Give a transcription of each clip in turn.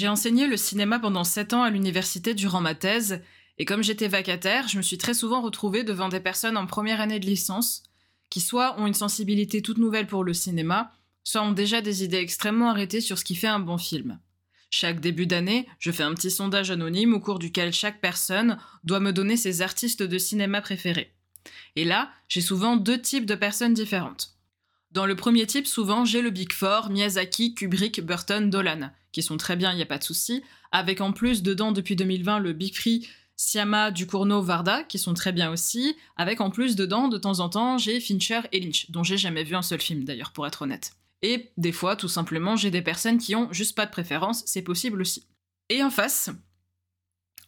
J'ai enseigné le cinéma pendant 7 ans à l'université durant ma thèse, et comme j'étais vacataire, je me suis très souvent retrouvée devant des personnes en première année de licence, qui soit ont une sensibilité toute nouvelle pour le cinéma, soit ont déjà des idées extrêmement arrêtées sur ce qui fait un bon film. Chaque début d'année, je fais un petit sondage anonyme au cours duquel chaque personne doit me donner ses artistes de cinéma préférés. Et là, j'ai souvent deux types de personnes différentes. Dans le premier type, souvent, j'ai le Big Four, Miyazaki, Kubrick, Burton, Dolan, qui sont très bien, il n'y a pas de souci, avec en plus dedans depuis 2020 le Big Free, Siama, Ducournau, Varda, qui sont très bien aussi, avec en plus dedans, de temps en temps, j'ai Fincher et Lynch, dont j'ai jamais vu un seul film d'ailleurs, pour être honnête. Et des fois, tout simplement, j'ai des personnes qui ont juste pas de préférence, c'est possible aussi. Et en face,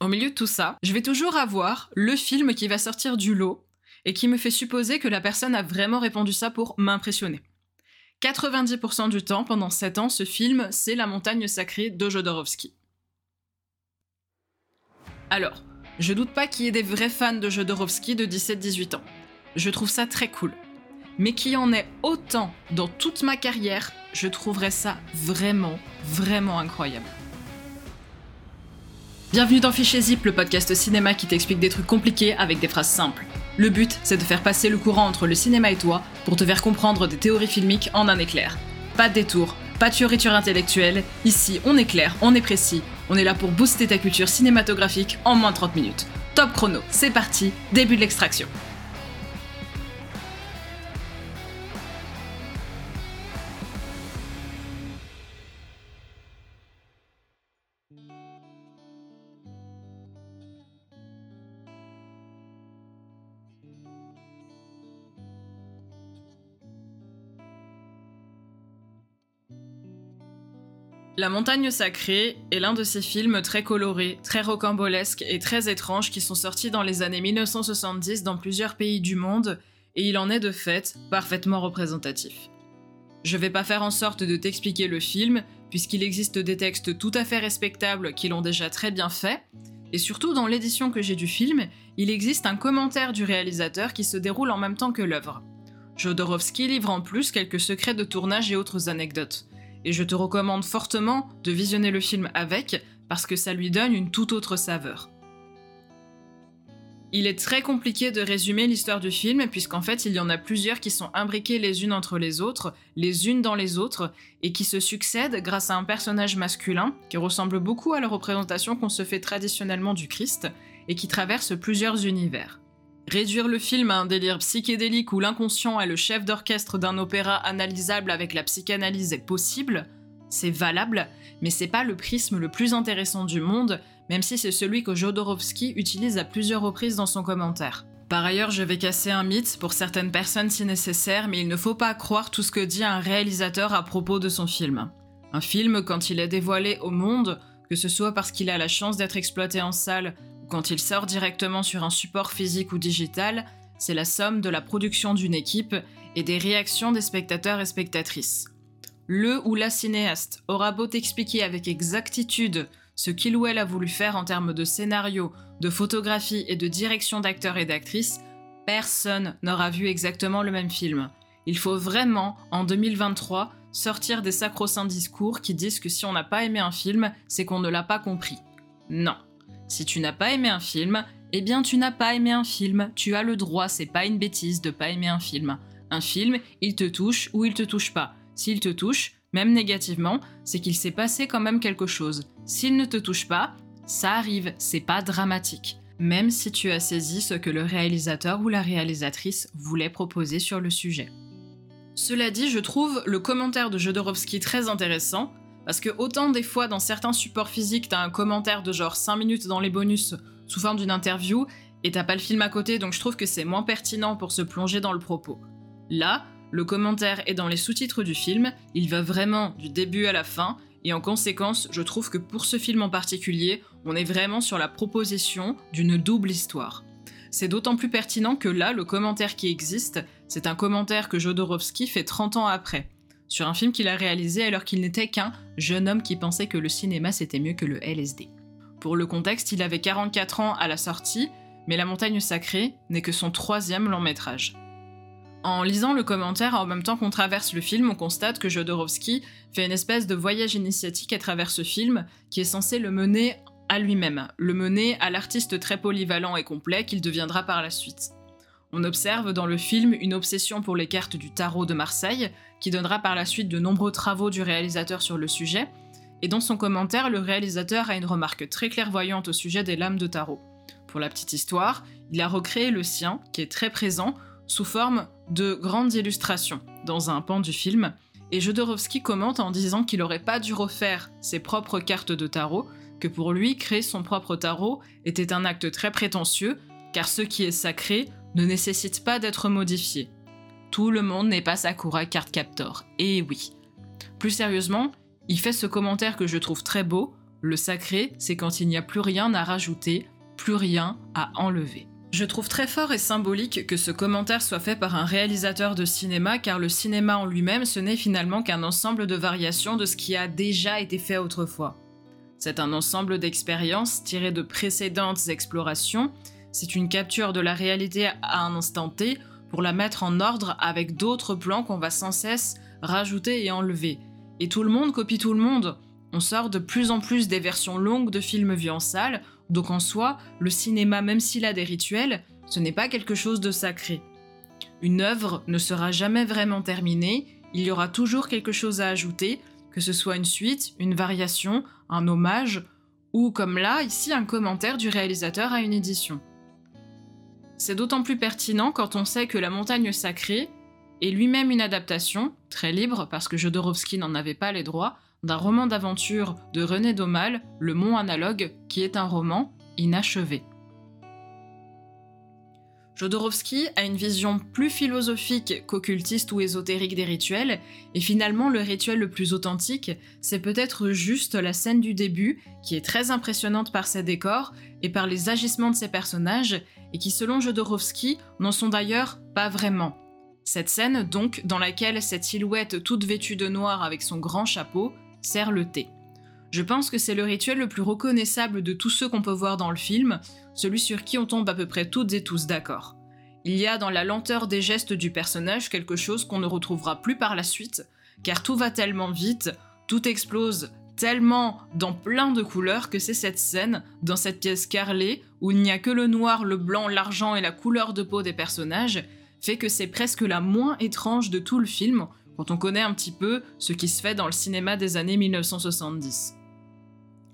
au milieu de tout ça, je vais toujours avoir le film qui va sortir du lot et qui me fait supposer que la personne a vraiment répondu ça pour m'impressionner. 90% du temps, pendant 7 ans, ce film, c'est La montagne sacrée de Jodorowsky. Alors, je doute pas qu'il y ait des vrais fans de Jodorowsky de 17-18 ans. Je trouve ça très cool mais qui en est autant dans toute ma carrière, je trouverais ça vraiment, vraiment incroyable. Bienvenue dans Fichier Zip, le podcast cinéma qui t'explique des trucs compliqués avec des phrases simples. Le but, c'est de faire passer le courant entre le cinéma et toi pour te faire comprendre des théories filmiques en un éclair. Pas de détour, pas de fioriture intellectuelle, ici on est clair, on est précis, on est là pour booster ta culture cinématographique en moins de 30 minutes. Top chrono, c'est parti, début de l'extraction. La montagne sacrée est l'un de ces films très colorés, très rocambolesques et très étranges qui sont sortis dans les années 1970 dans plusieurs pays du monde, et il en est de fait parfaitement représentatif. Je vais pas faire en sorte de t'expliquer le film, puisqu'il existe des textes tout à fait respectables qui l'ont déjà très bien fait, et surtout dans l'édition que j'ai du film, il existe un commentaire du réalisateur qui se déroule en même temps que l'œuvre. Jodorowsky livre en plus quelques secrets de tournage et autres anecdotes et je te recommande fortement de visionner le film avec, parce que ça lui donne une toute autre saveur. Il est très compliqué de résumer l'histoire du film, puisqu'en fait il y en a plusieurs qui sont imbriquées les unes entre les autres, les unes dans les autres, et qui se succèdent grâce à un personnage masculin qui ressemble beaucoup à la représentation qu'on se fait traditionnellement du Christ, et qui traverse plusieurs univers. Réduire le film à un délire psychédélique où l'inconscient est le chef d'orchestre d'un opéra analysable avec la psychanalyse est possible, c'est valable, mais c'est pas le prisme le plus intéressant du monde, même si c'est celui que Jodorowsky utilise à plusieurs reprises dans son commentaire. Par ailleurs, je vais casser un mythe pour certaines personnes si nécessaire, mais il ne faut pas croire tout ce que dit un réalisateur à propos de son film. Un film, quand il est dévoilé au monde, que ce soit parce qu'il a la chance d'être exploité en salle quand il sort directement sur un support physique ou digital, c'est la somme de la production d'une équipe et des réactions des spectateurs et spectatrices. Le ou la cinéaste aura beau t'expliquer avec exactitude ce qu'il ou elle a voulu faire en termes de scénario, de photographie et de direction d'acteurs et d'actrices, personne n'aura vu exactement le même film. Il faut vraiment, en 2023, sortir des sacro-saints discours qui disent que si on n'a pas aimé un film, c'est qu'on ne l'a pas compris. Non, si tu n'as pas aimé un film, eh bien tu n'as pas aimé un film, tu as le droit, c'est pas une bêtise de pas aimer un film. Un film, il te touche ou il te touche pas. S'il te touche, même négativement, c'est qu'il s'est passé quand même quelque chose. S'il ne te touche pas, ça arrive, c'est pas dramatique. Même si tu as saisi ce que le réalisateur ou la réalisatrice voulait proposer sur le sujet. Cela dit, je trouve le commentaire de Jodorowsky très intéressant, parce que autant des fois dans certains supports physiques, t'as un commentaire de genre 5 minutes dans les bonus sous forme d'une interview, et t'as pas le film à côté, donc je trouve que c'est moins pertinent pour se plonger dans le propos. Là, le commentaire est dans les sous-titres du film, il va vraiment du début à la fin, et en conséquence, je trouve que pour ce film en particulier, on est vraiment sur la proposition d'une double histoire. C'est d'autant plus pertinent que là, le commentaire qui existe, c'est un commentaire que Jodorowsky fait 30 ans après sur un film qu'il a réalisé alors qu'il n'était qu'un jeune homme qui pensait que le cinéma c'était mieux que le LSD. Pour le contexte, il avait 44 ans à la sortie, mais La montagne sacrée n'est que son troisième long métrage. En lisant le commentaire en même temps qu'on traverse le film, on constate que Jodorowsky fait une espèce de voyage initiatique à travers ce film qui est censé le mener à lui-même, le mener à l'artiste très polyvalent et complet qu'il deviendra par la suite. On observe dans le film une obsession pour les cartes du tarot de Marseille, qui donnera par la suite de nombreux travaux du réalisateur sur le sujet, et dans son commentaire, le réalisateur a une remarque très clairvoyante au sujet des lames de tarot. Pour la petite histoire, il a recréé le sien, qui est très présent, sous forme de grandes illustrations dans un pan du film, et Jodorowsky commente en disant qu'il n'aurait pas dû refaire ses propres cartes de tarot, que pour lui, créer son propre tarot était un acte très prétentieux, car ce qui est sacré ne nécessite pas d'être modifié. Tout le monde n'est pas Sakura Card Captor, et oui. Plus sérieusement, il fait ce commentaire que je trouve très beau, le sacré, c'est quand il n'y a plus rien à rajouter, plus rien à enlever. Je trouve très fort et symbolique que ce commentaire soit fait par un réalisateur de cinéma car le cinéma en lui-même ce n'est finalement qu'un ensemble de variations de ce qui a déjà été fait autrefois. C'est un ensemble d'expériences tirées de précédentes explorations, c'est une capture de la réalité à un instant T pour la mettre en ordre avec d'autres plans qu'on va sans cesse rajouter et enlever. Et tout le monde copie tout le monde. On sort de plus en plus des versions longues de films vus en salle, donc en soi, le cinéma, même s'il a des rituels, ce n'est pas quelque chose de sacré. Une œuvre ne sera jamais vraiment terminée, il y aura toujours quelque chose à ajouter, que ce soit une suite, une variation, un hommage, ou comme là, ici, un commentaire du réalisateur à une édition. C'est d'autant plus pertinent quand on sait que La montagne sacrée est lui-même une adaptation, très libre parce que Jodorowsky n'en avait pas les droits, d'un roman d'aventure de René Daumal, Le Mont Analogue, qui est un roman inachevé. Jodorowsky a une vision plus philosophique qu'occultiste ou ésotérique des rituels, et finalement le rituel le plus authentique, c'est peut-être juste la scène du début, qui est très impressionnante par ses décors et par les agissements de ses personnages, et qui selon Jodorowsky n'en sont d'ailleurs pas vraiment. Cette scène donc, dans laquelle cette silhouette toute vêtue de noir avec son grand chapeau, sert le thé. Je pense que c'est le rituel le plus reconnaissable de tous ceux qu'on peut voir dans le film, celui sur qui on tombe à peu près toutes et tous d'accord. Il y a dans la lenteur des gestes du personnage quelque chose qu'on ne retrouvera plus par la suite, car tout va tellement vite, tout explose tellement dans plein de couleurs que c'est cette scène, dans cette pièce carrelée, où il n'y a que le noir, le blanc, l'argent et la couleur de peau des personnages, fait que c'est presque la moins étrange de tout le film, quand on connaît un petit peu ce qui se fait dans le cinéma des années 1970.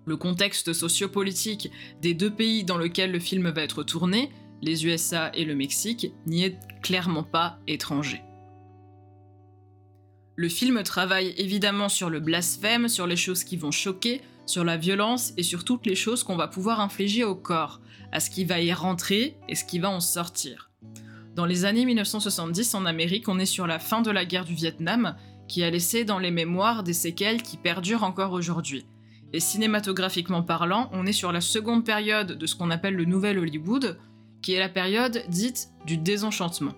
Le contexte sociopolitique des deux pays dans lesquels le film va être tourné, les USA et le Mexique, n'y est clairement pas étranger. Le film travaille évidemment sur le blasphème, sur les choses qui vont choquer, sur la violence et sur toutes les choses qu'on va pouvoir infliger au corps, à ce qui va y rentrer et ce qui va en sortir. Dans les années 1970 en Amérique, on est sur la fin de la guerre du Vietnam, qui a laissé dans les mémoires des séquelles qui perdurent encore aujourd'hui. Et cinématographiquement parlant, on est sur la seconde période de ce qu'on appelle le Nouvel Hollywood, qui est la période dite du désenchantement.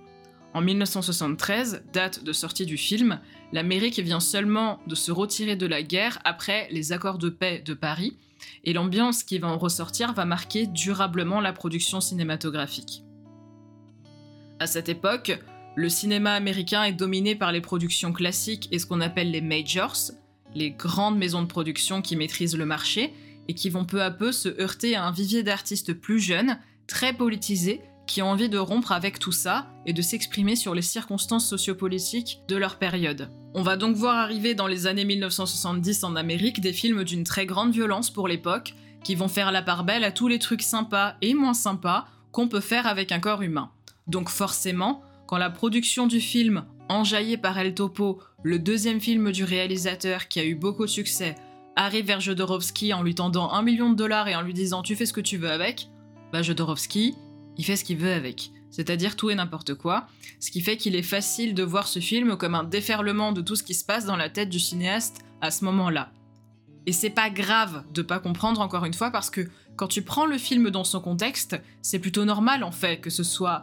En 1973, date de sortie du film, l'Amérique vient seulement de se retirer de la guerre après les accords de paix de Paris, et l'ambiance qui va en ressortir va marquer durablement la production cinématographique. À cette époque, le cinéma américain est dominé par les productions classiques et ce qu'on appelle les majors, les grandes maisons de production qui maîtrisent le marché et qui vont peu à peu se heurter à un vivier d'artistes plus jeunes, très politisés, qui ont envie de rompre avec tout ça et de s'exprimer sur les circonstances sociopolitiques de leur période. On va donc voir arriver dans les années 1970 en Amérique des films d'une très grande violence pour l'époque, qui vont faire la part belle à tous les trucs sympas et moins sympas qu'on peut faire avec un corps humain. Donc forcément, quand la production du film, enjaillée par El Topo, le deuxième film du réalisateur qui a eu beaucoup de succès, arrive vers Jodorowsky en lui tendant un million de dollars et en lui disant tu fais ce que tu veux avec, bah Jodorowsky, il fait ce qu'il veut avec. C'est-à-dire tout et n'importe quoi, ce qui fait qu'il est facile de voir ce film comme un déferlement de tout ce qui se passe dans la tête du cinéaste à ce moment-là. Et c'est pas grave de pas comprendre encore une fois parce que quand tu prends le film dans son contexte, c'est plutôt normal en fait que ce soit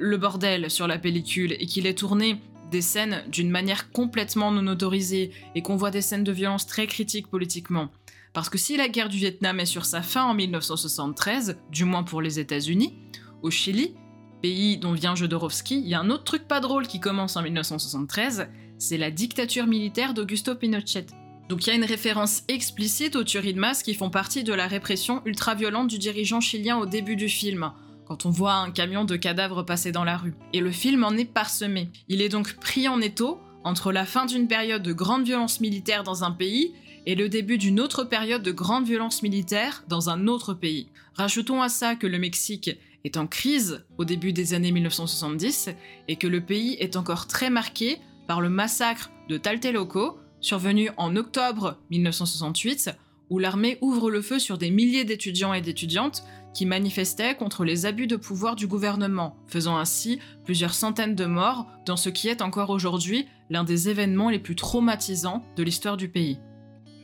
le bordel sur la pellicule et qu'il ait tourné des scènes d'une manière complètement non autorisée et qu'on voit des scènes de violence très critiques politiquement. Parce que si la guerre du Vietnam est sur sa fin en 1973, du moins pour les États-Unis, au Chili, pays dont vient Jodorowsky, il y a un autre truc pas drôle qui commence en 1973, c'est la dictature militaire d'Augusto Pinochet. Donc il y a une référence explicite aux tueries de masse qui font partie de la répression ultra-violente du dirigeant chilien au début du film, quand on voit un camion de cadavres passer dans la rue. Et le film en est parsemé. Il est donc pris en étau entre la fin d'une période de grande violence militaire dans un pays et le début d'une autre période de grande violence militaire dans un autre pays. Rajoutons à ça que le Mexique est en crise au début des années 1970 et que le pays est encore très marqué par le massacre de Talteloco, survenu en octobre 1968, où l'armée ouvre le feu sur des milliers d'étudiants et d'étudiantes qui manifestaient contre les abus de pouvoir du gouvernement, faisant ainsi plusieurs centaines de morts dans ce qui est encore aujourd'hui l'un des événements les plus traumatisants de l'histoire du pays.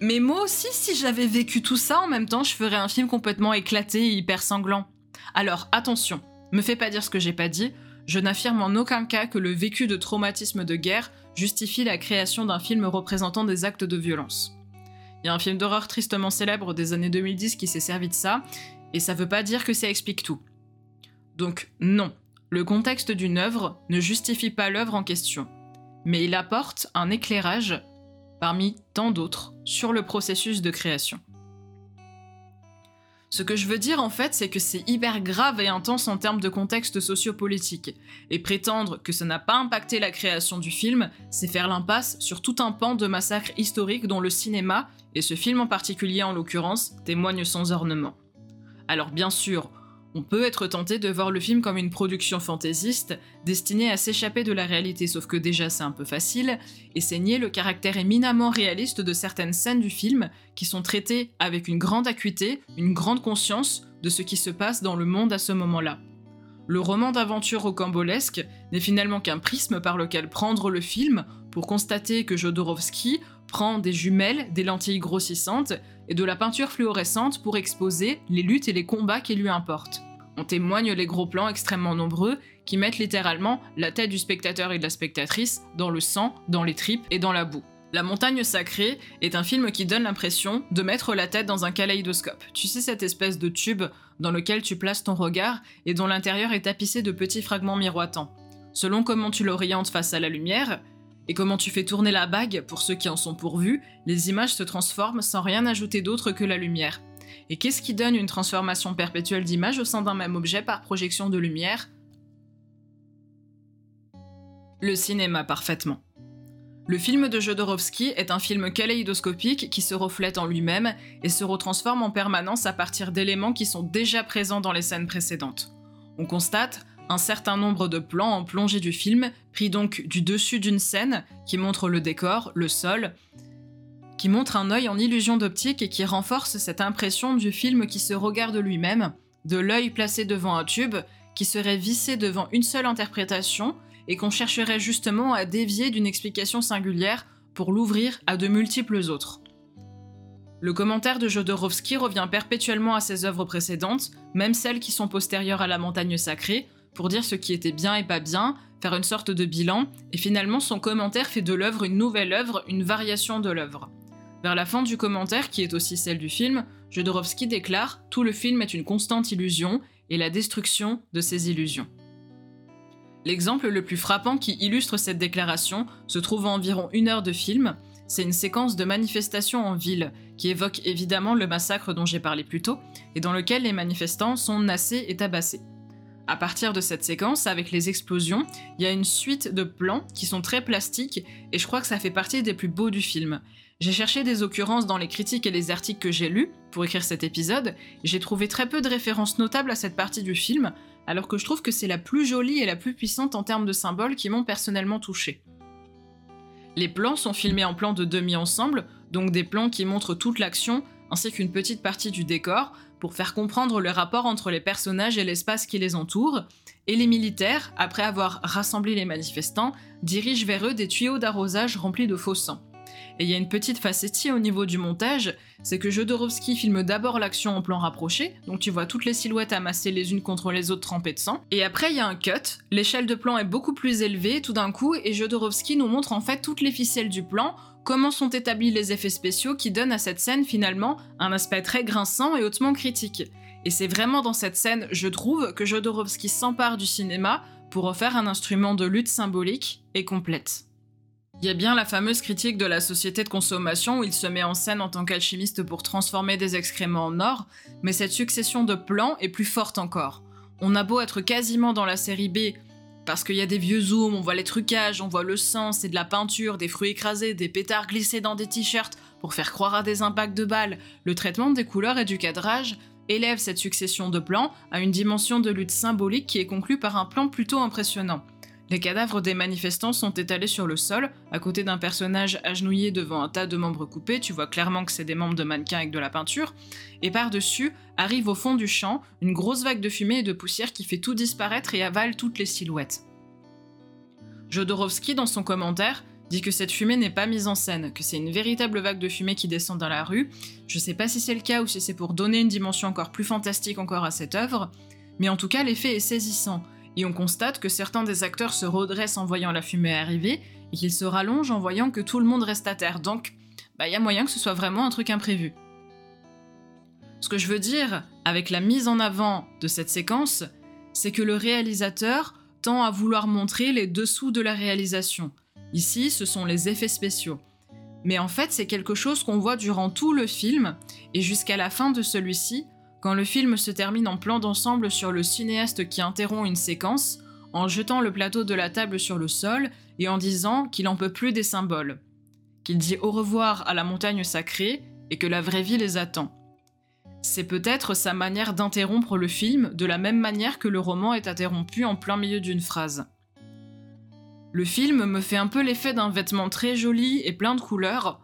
Mais moi aussi, si j'avais vécu tout ça en même temps, je ferais un film complètement éclaté et hyper sanglant. Alors attention, me fais pas dire ce que j'ai pas dit, je n'affirme en aucun cas que le vécu de traumatisme de guerre justifie la création d'un film représentant des actes de violence. Il y a un film d'horreur tristement célèbre des années 2010 qui s'est servi de ça, et ça veut pas dire que ça explique tout. Donc non, le contexte d'une œuvre ne justifie pas l'œuvre en question, mais il apporte un éclairage, parmi tant d'autres, sur le processus de création. Ce que je veux dire en fait, c'est que c'est hyper grave et intense en termes de contexte sociopolitique. Et prétendre que ça n'a pas impacté la création du film, c'est faire l'impasse sur tout un pan de massacres historiques dont le cinéma, et ce film en particulier en l'occurrence, témoignent sans ornement. Alors bien sûr, on peut être tenté de voir le film comme une production fantaisiste destinée à s'échapper de la réalité, sauf que déjà c'est un peu facile, et c'est le caractère éminemment réaliste de certaines scènes du film qui sont traitées avec une grande acuité, une grande conscience de ce qui se passe dans le monde à ce moment-là. Le roman d'aventure rocambolesque n'est finalement qu'un prisme par lequel prendre le film pour constater que Jodorowsky prend des jumelles, des lentilles grossissantes et de la peinture fluorescente pour exposer les luttes et les combats qui lui importent. On témoigne les gros plans extrêmement nombreux qui mettent littéralement la tête du spectateur et de la spectatrice dans le sang, dans les tripes et dans la boue. La montagne sacrée est un film qui donne l'impression de mettre la tête dans un kaléidoscope. Tu sais cette espèce de tube dans lequel tu places ton regard et dont l'intérieur est tapissé de petits fragments miroitants. Selon comment tu l'orientes face à la lumière, et comment tu fais tourner la bague pour ceux qui en sont pourvus, les images se transforment sans rien ajouter d'autre que la lumière. Et qu'est-ce qui donne une transformation perpétuelle d'image au sein d'un même objet par projection de lumière? Le cinéma parfaitement. Le film de Jodorowsky est un film kaléidoscopique qui se reflète en lui-même et se retransforme en permanence à partir d'éléments qui sont déjà présents dans les scènes précédentes. On constate un certain nombre de plans en plongée du film, pris donc du dessus d'une scène, qui montre le décor, le sol, qui montre un œil en illusion d'optique et qui renforce cette impression du film qui se regarde lui-même, de l'œil placé devant un tube, qui serait vissé devant une seule interprétation, et qu'on chercherait justement à dévier d'une explication singulière pour l'ouvrir à de multiples autres. Le commentaire de Jodorowsky revient perpétuellement à ses œuvres précédentes, même celles qui sont postérieures à la montagne sacrée, pour dire ce qui était bien et pas bien, faire une sorte de bilan, et finalement son commentaire fait de l'œuvre une nouvelle œuvre, une variation de l'œuvre. Vers la fin du commentaire, qui est aussi celle du film, Jodorowsky déclare Tout le film est une constante illusion et la destruction de ces illusions. L'exemple le plus frappant qui illustre cette déclaration se trouve à environ une heure de film. C'est une séquence de manifestation en ville qui évoque évidemment le massacre dont j'ai parlé plus tôt et dans lequel les manifestants sont nassés et tabassés. À partir de cette séquence, avec les explosions, il y a une suite de plans qui sont très plastiques et je crois que ça fait partie des plus beaux du film. J'ai cherché des occurrences dans les critiques et les articles que j'ai lus pour écrire cet épisode, et j'ai trouvé très peu de références notables à cette partie du film, alors que je trouve que c'est la plus jolie et la plus puissante en termes de symboles qui m'ont personnellement touché. Les plans sont filmés en plans de demi-ensemble, donc des plans qui montrent toute l'action, ainsi qu'une petite partie du décor, pour faire comprendre le rapport entre les personnages et l'espace qui les entoure, et les militaires, après avoir rassemblé les manifestants, dirigent vers eux des tuyaux d'arrosage remplis de faux sang. Et il y a une petite facettie au niveau du montage, c'est que Jodorowsky filme d'abord l'action en plan rapproché, donc tu vois toutes les silhouettes amassées les unes contre les autres trempées de sang, et après il y a un cut, l'échelle de plan est beaucoup plus élevée tout d'un coup, et Jodorowsky nous montre en fait toutes les ficelles du plan comment sont établis les effets spéciaux qui donnent à cette scène finalement un aspect très grinçant et hautement critique. Et c'est vraiment dans cette scène, je trouve, que Jodorowsky s'empare du cinéma pour refaire un instrument de lutte symbolique et complète. Il y a bien la fameuse critique de la société de consommation où il se met en scène en tant qu'alchimiste pour transformer des excréments en or, mais cette succession de plans est plus forte encore. On a beau être quasiment dans la série B, parce qu'il y a des vieux zooms, on voit les trucages, on voit le sang, c'est de la peinture, des fruits écrasés, des pétards glissés dans des t-shirts pour faire croire à des impacts de balles, le traitement des couleurs et du cadrage élève cette succession de plans à une dimension de lutte symbolique qui est conclue par un plan plutôt impressionnant. Les cadavres des manifestants sont étalés sur le sol, à côté d'un personnage agenouillé devant un tas de membres coupés, tu vois clairement que c'est des membres de mannequins avec de la peinture, et par-dessus arrive au fond du champ une grosse vague de fumée et de poussière qui fait tout disparaître et avale toutes les silhouettes. Jodorowsky, dans son commentaire, dit que cette fumée n'est pas mise en scène, que c'est une véritable vague de fumée qui descend dans la rue. Je sais pas si c'est le cas ou si c'est pour donner une dimension encore plus fantastique encore à cette œuvre, mais en tout cas l'effet est saisissant et on constate que certains des acteurs se redressent en voyant la fumée arriver, et qu'ils se rallongent en voyant que tout le monde reste à terre, donc bah, il y a moyen que ce soit vraiment un truc imprévu. Ce que je veux dire avec la mise en avant de cette séquence, c'est que le réalisateur tend à vouloir montrer les dessous de la réalisation. Ici, ce sont les effets spéciaux. Mais en fait, c'est quelque chose qu'on voit durant tout le film, et jusqu'à la fin de celui-ci, quand le film se termine en plan d'ensemble sur le cinéaste qui interrompt une séquence, en jetant le plateau de la table sur le sol et en disant qu'il en peut plus des symboles, qu'il dit au revoir à la montagne sacrée et que la vraie vie les attend. C'est peut-être sa manière d'interrompre le film de la même manière que le roman est interrompu en plein milieu d'une phrase. Le film me fait un peu l'effet d'un vêtement très joli et plein de couleurs,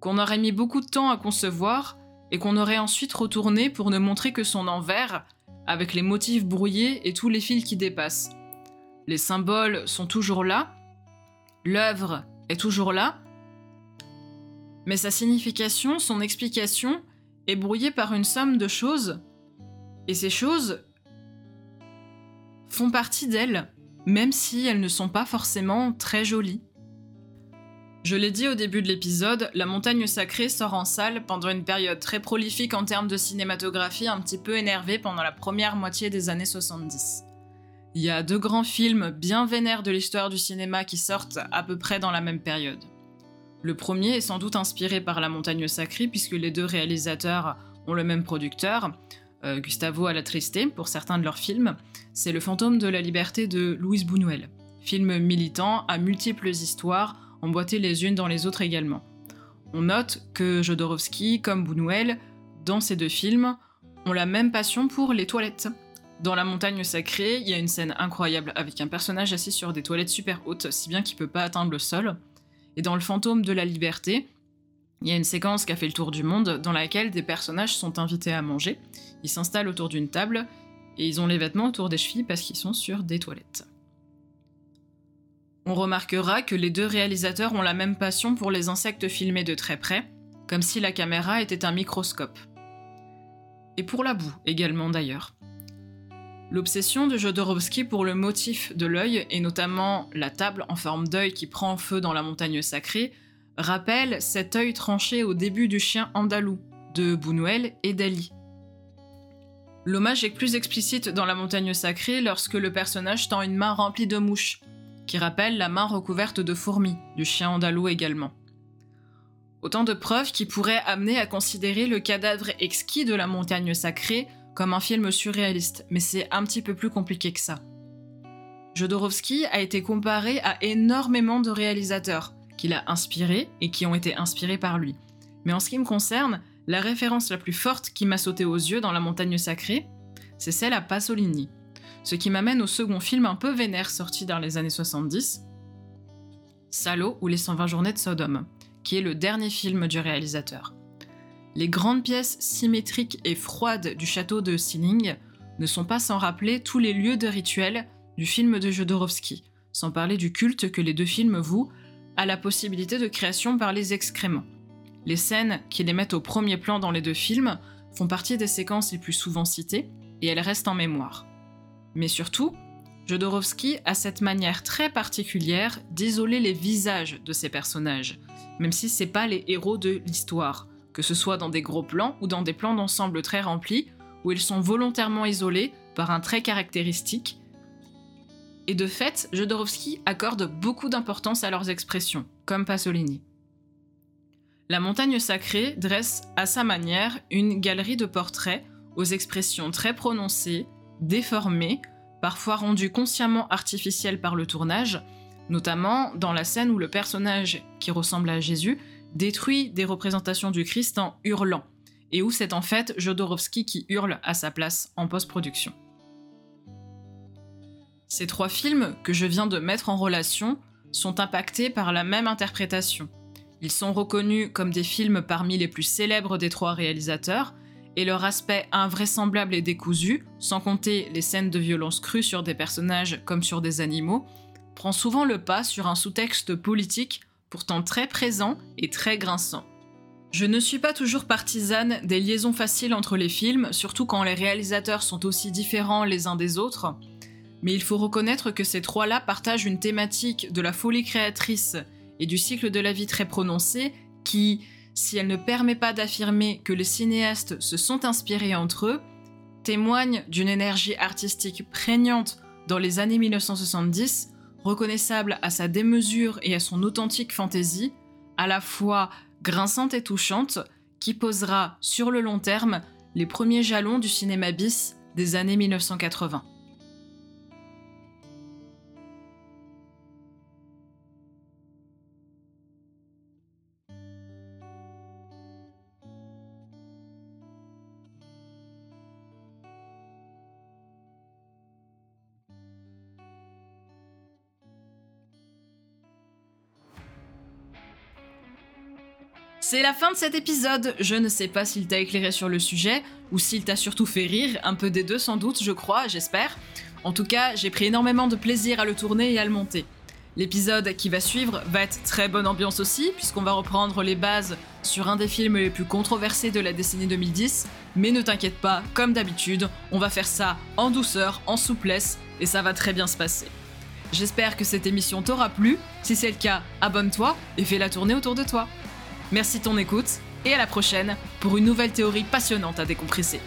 qu'on aurait mis beaucoup de temps à concevoir et qu'on aurait ensuite retourné pour ne montrer que son envers, avec les motifs brouillés et tous les fils qui dépassent. Les symboles sont toujours là, l'œuvre est toujours là, mais sa signification, son explication, est brouillée par une somme de choses, et ces choses font partie d'elle, même si elles ne sont pas forcément très jolies. Je l'ai dit au début de l'épisode, La montagne sacrée sort en salle pendant une période très prolifique en termes de cinématographie, un petit peu énervée pendant la première moitié des années 70. Il y a deux grands films bien vénères de l'histoire du cinéma qui sortent à peu près dans la même période. Le premier est sans doute inspiré par La montagne sacrée puisque les deux réalisateurs ont le même producteur, euh, Gustavo Alatriste pour certains de leurs films, c'est Le fantôme de la liberté de Louise Buñuel. Film militant à multiples histoires emboîtées les unes dans les autres également. On note que Jodorowsky, comme Buñuel, dans ces deux films, ont la même passion pour les toilettes. Dans La montagne sacrée, il y a une scène incroyable avec un personnage assis sur des toilettes super hautes, si bien qu'il peut pas atteindre le sol. Et dans Le fantôme de la liberté, il y a une séquence qui a fait le tour du monde dans laquelle des personnages sont invités à manger. Ils s'installent autour d'une table et ils ont les vêtements autour des chevilles parce qu'ils sont sur des toilettes. On remarquera que les deux réalisateurs ont la même passion pour les insectes filmés de très près, comme si la caméra était un microscope. Et pour la boue également d'ailleurs. L'obsession de Jodorowsky pour le motif de l'œil, et notamment la table en forme d'œil qui prend feu dans la montagne sacrée, rappelle cet œil tranché au début du chien andalou de Buñuel et Dali. L'hommage est plus explicite dans la montagne sacrée lorsque le personnage tend une main remplie de mouches, qui rappelle la main recouverte de fourmis, du chien andalou également. Autant de preuves qui pourraient amener à considérer le cadavre exquis de la montagne sacrée comme un film surréaliste, mais c'est un petit peu plus compliqué que ça. Jodorowsky a été comparé à énormément de réalisateurs qu'il a inspirés et qui ont été inspirés par lui. Mais en ce qui me concerne, la référence la plus forte qui m'a sauté aux yeux dans la montagne sacrée, c'est celle à Pasolini, ce qui m'amène au second film un peu vénère sorti dans les années 70, Salo ou les 120 journées de Sodome, qui est le dernier film du réalisateur. Les grandes pièces symétriques et froides du château de Siling ne sont pas sans rappeler tous les lieux de rituel du film de Jodorowsky, sans parler du culte que les deux films vouent à la possibilité de création par les excréments. Les scènes qui les mettent au premier plan dans les deux films font partie des séquences les plus souvent citées, et elles restent en mémoire. Mais surtout, Jodorowsky a cette manière très particulière d'isoler les visages de ses personnages, même si c'est pas les héros de l'histoire, que ce soit dans des gros plans ou dans des plans d'ensemble très remplis, où ils sont volontairement isolés par un trait caractéristique. Et de fait, Jodorowsky accorde beaucoup d'importance à leurs expressions, comme Pasolini. La montagne sacrée dresse à sa manière une galerie de portraits aux expressions très prononcées, déformées, parfois rendues consciemment artificielles par le tournage, notamment dans la scène où le personnage qui ressemble à Jésus détruit des représentations du Christ en hurlant, et où c'est en fait Jodorowsky qui hurle à sa place en post-production. Ces trois films que je viens de mettre en relation sont impactés par la même interprétation. Ils sont reconnus comme des films parmi les plus célèbres des trois réalisateurs, et leur aspect invraisemblable et décousu, sans compter les scènes de violence crues sur des personnages comme sur des animaux, prend souvent le pas sur un sous-texte politique pourtant très présent et très grinçant. Je ne suis pas toujours partisane des liaisons faciles entre les films, surtout quand les réalisateurs sont aussi différents les uns des autres, mais il faut reconnaître que ces trois-là partagent une thématique de la folie créatrice et du cycle de la vie très prononcée qui, si elle ne permet pas d'affirmer que les cinéastes se sont inspirés entre eux, témoigne d'une énergie artistique prégnante dans les années 1970 reconnaissable à sa démesure et à son authentique fantaisie, à la fois grinçante et touchante, qui posera sur le long terme les premiers jalons du cinéma bis des années 1980. C'est la fin de cet épisode. Je ne sais pas s'il t'a éclairé sur le sujet ou s'il t'a surtout fait rire, un peu des deux sans doute, je crois, j'espère. En tout cas, j'ai pris énormément de plaisir à le tourner et à le monter. L'épisode qui va suivre va être très bonne ambiance aussi, puisqu'on va reprendre les bases sur un des films les plus controversés de la décennie 2010. Mais ne t'inquiète pas, comme d'habitude, on va faire ça en douceur, en souplesse, et ça va très bien se passer. J'espère que cette émission t'aura plu. Si c'est le cas, abonne-toi et fais la tournée autour de toi. Merci de ton écoute et à la prochaine pour une nouvelle théorie passionnante à décompresser.